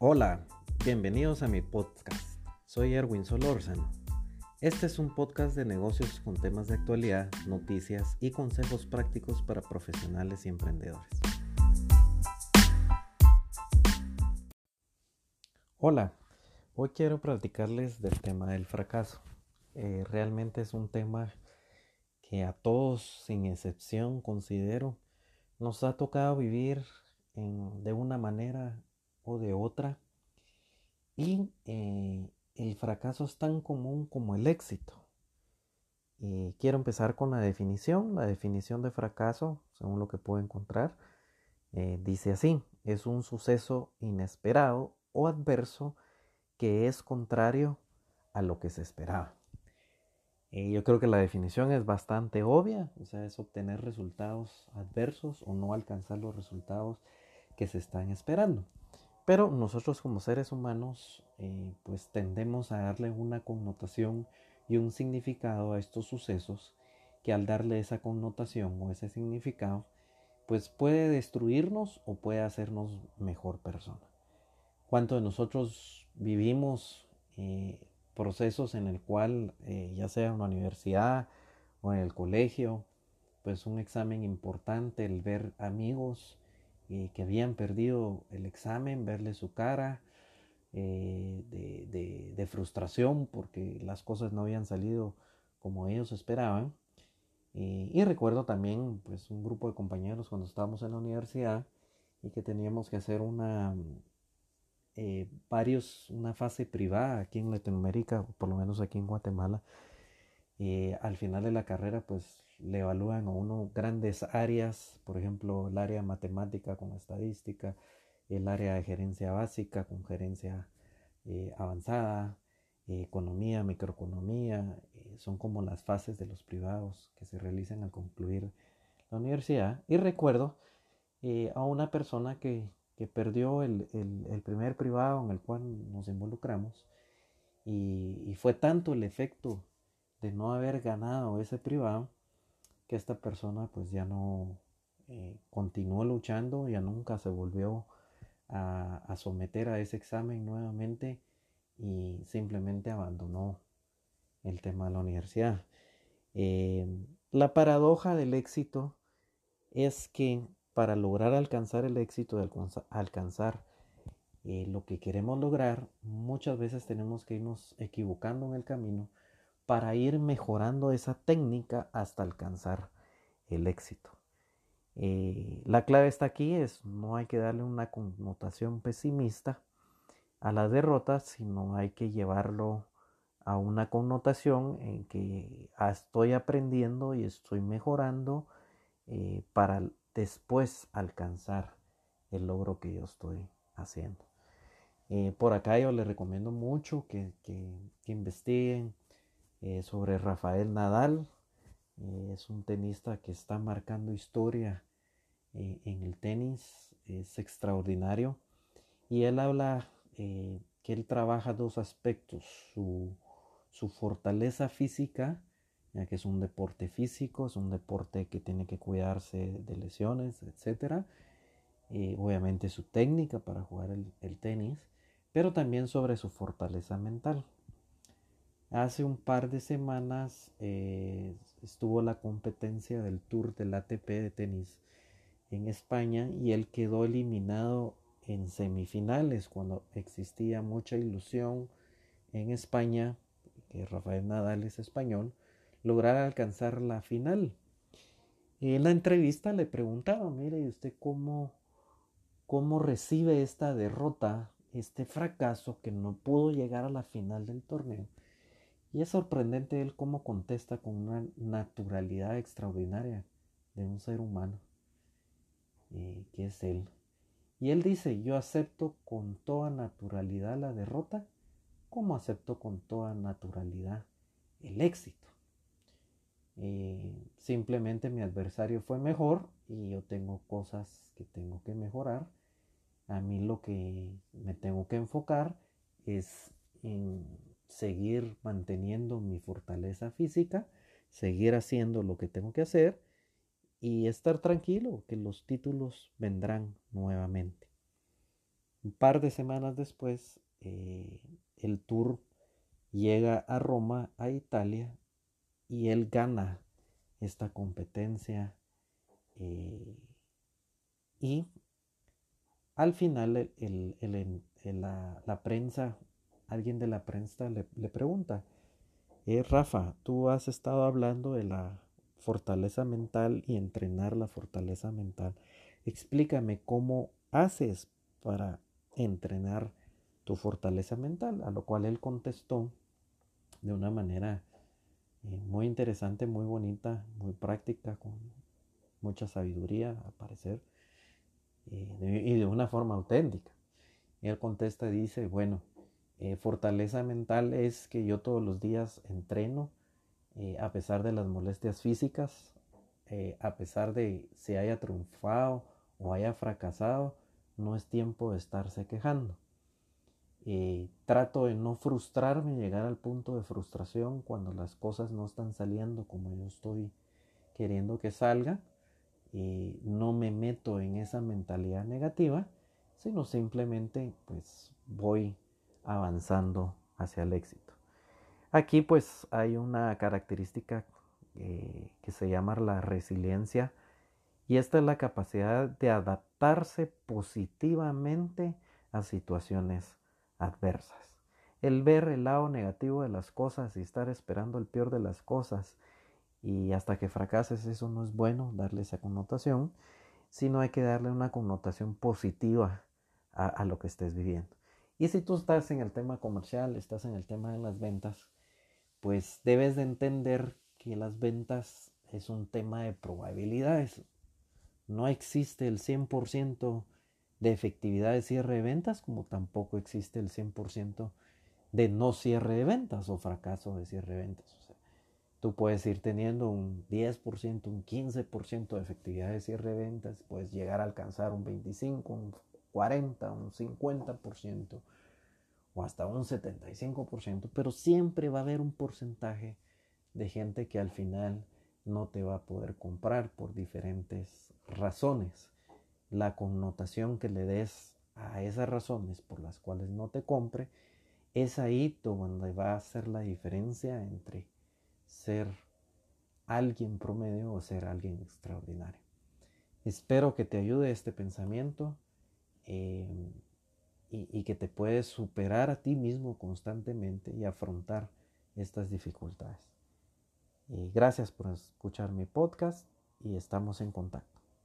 Hola, bienvenidos a mi podcast. Soy Erwin Solórzano. Este es un podcast de negocios con temas de actualidad, noticias y consejos prácticos para profesionales y emprendedores. Hola, hoy quiero platicarles del tema del fracaso. Eh, realmente es un tema que a todos, sin excepción, considero, nos ha tocado vivir de una manera o de otra. Y eh, el fracaso es tan común como el éxito. Y quiero empezar con la definición. La definición de fracaso, según lo que puedo encontrar, eh, dice así, es un suceso inesperado o adverso que es contrario a lo que se esperaba. Y yo creo que la definición es bastante obvia, o sea, es obtener resultados adversos o no alcanzar los resultados que se están esperando. Pero nosotros como seres humanos eh, pues tendemos a darle una connotación y un significado a estos sucesos que al darle esa connotación o ese significado pues puede destruirnos o puede hacernos mejor persona. ¿Cuánto de nosotros vivimos eh, procesos en el cual eh, ya sea en la universidad o en el colegio pues un examen importante, el ver amigos eh, que habían perdido el examen, verle su cara eh, de, frustración porque las cosas no habían salido como ellos esperaban. Eh, y recuerdo también pues un grupo de compañeros cuando estábamos en la universidad y que teníamos que hacer una varios una fase privada aquí en Latinoamérica, por lo menos aquí en Guatemala. al final de la carrera pues le evalúan a uno grandes áreas, por ejemplo, el área matemática con estadística, el área de gerencia básica con gerencia eh, avanzada, eh, economía, microeconomía, eh, son como las fases de los privados que se realizan al concluir la universidad. Y recuerdo a una persona que, perdió el, primer privado en el cual nos involucramos y fue tanto el efecto de no haber ganado ese privado que esta persona pues ya no eh, continuó luchando, ya nunca se volvió a, someter a ese examen nuevamente y simplemente abandonó el tema de la universidad. Eh, la paradoja del éxito es que para lograr alcanzar el éxito, de alcanzar eh, lo que queremos lograr, muchas veces tenemos que irnos equivocando en el camino para ir mejorando esa técnica hasta alcanzar el éxito. Eh, la clave está aquí, es no hay que darle una connotación pesimista a la derrota, sino hay que llevarlo a una connotación en que ah, estoy aprendiendo y estoy mejorando eh, para después alcanzar el logro que yo estoy haciendo. Eh, por acá yo les recomiendo mucho que, que investiguen eh, sobre Rafael Nadal. Eh, es un tenista que está marcando historia eh, en el tenis, es extraordinario. Y él habla que él trabaja dos aspectos, su, su fortaleza física, ya que es un deporte físico, es un deporte que tiene que cuidarse de lesiones, etc. obviamente su técnica para jugar el tenis, pero también sobre su fortaleza mental. Hace un par de semanas eh, estuvo la competencia del Tour del ATP de tenis en España y él quedó eliminado en semifinales cuando existía mucha ilusión en España, que Rafael Nadal es español, lograr alcanzar la final. Y en la entrevista le preguntaba, mire, ¿y usted cómo, cómo recibe esta derrota, este fracaso que no pudo llegar a la final del torneo? Y es sorprendente él cómo contesta con una naturalidad extraordinaria de un ser humano, eh, que es él. Y él dice, yo acepto con toda naturalidad la derrota, como acepto con toda naturalidad el éxito. Eh, simplemente mi adversario fue mejor y yo tengo cosas que tengo que mejorar. A mí lo que me tengo que enfocar es en seguir manteniendo mi fortaleza física, seguir haciendo lo que tengo que hacer y estar tranquilo que los títulos vendrán nuevamente. Un par de semanas después, eh, el tour llega a Roma, a Italia, y él gana esta competencia. Eh, y al final la, prensa, alguien de la prensa le, pregunta, eh, Rafa, tú has estado hablando de la fortaleza mental y entrenar la fortaleza mental. Explícame cómo haces para entrenar tu fortaleza mental, a lo cual él contestó de una manera eh, muy interesante, muy bonita, muy práctica, con mucha sabiduría, al parecer, eh, y de una forma auténtica. él contesta y dice, bueno, eh, fortaleza mental es que yo todos los días entreno a pesar de las molestias físicas, a pesar de si haya triunfado o haya fracasado, no es tiempo de estarse quejando. Eh, trato de no frustrarme, llegar al punto de frustración cuando las cosas no están saliendo como yo estoy queriendo que salga. y no me meto en esa mentalidad negativa, sino simplemente pues voy avanzando hacia el éxito. Aquí pues hay una característica eh, que se llama la resiliencia y esta es la capacidad de adaptarse positivamente a situaciones adversas. El ver el lado negativo de las cosas y estar esperando el peor de las cosas y hasta que fracases eso no es bueno darle esa connotación, sino hay que darle una connotación positiva a, lo que estés viviendo. Y si tú estás en el tema comercial, estás en el tema de las ventas, pues debes de entender que las ventas es un tema de probabilidades. No existe el 100% de efectividad de cierre de ventas, como tampoco existe el 100% de no cierre de ventas o fracaso de cierre de ventas. O sea, tú puedes ir teniendo un 10%, un 15% de efectividad de cierre de ventas, puedes llegar a alcanzar un 25, un 40, un 50% o hasta un 75%, pero siempre va a haber un porcentaje de gente que al final no te va a poder comprar por diferentes razones la connotación que le des a esas razones por las cuales no te compre, es ahí donde va a ser la diferencia entre ser alguien promedio o ser alguien extraordinario. Espero que te ayude este pensamiento eh, y, que te puedes superar a ti mismo constantemente y afrontar estas dificultades. gracias por escuchar mi podcast y estamos en contacto.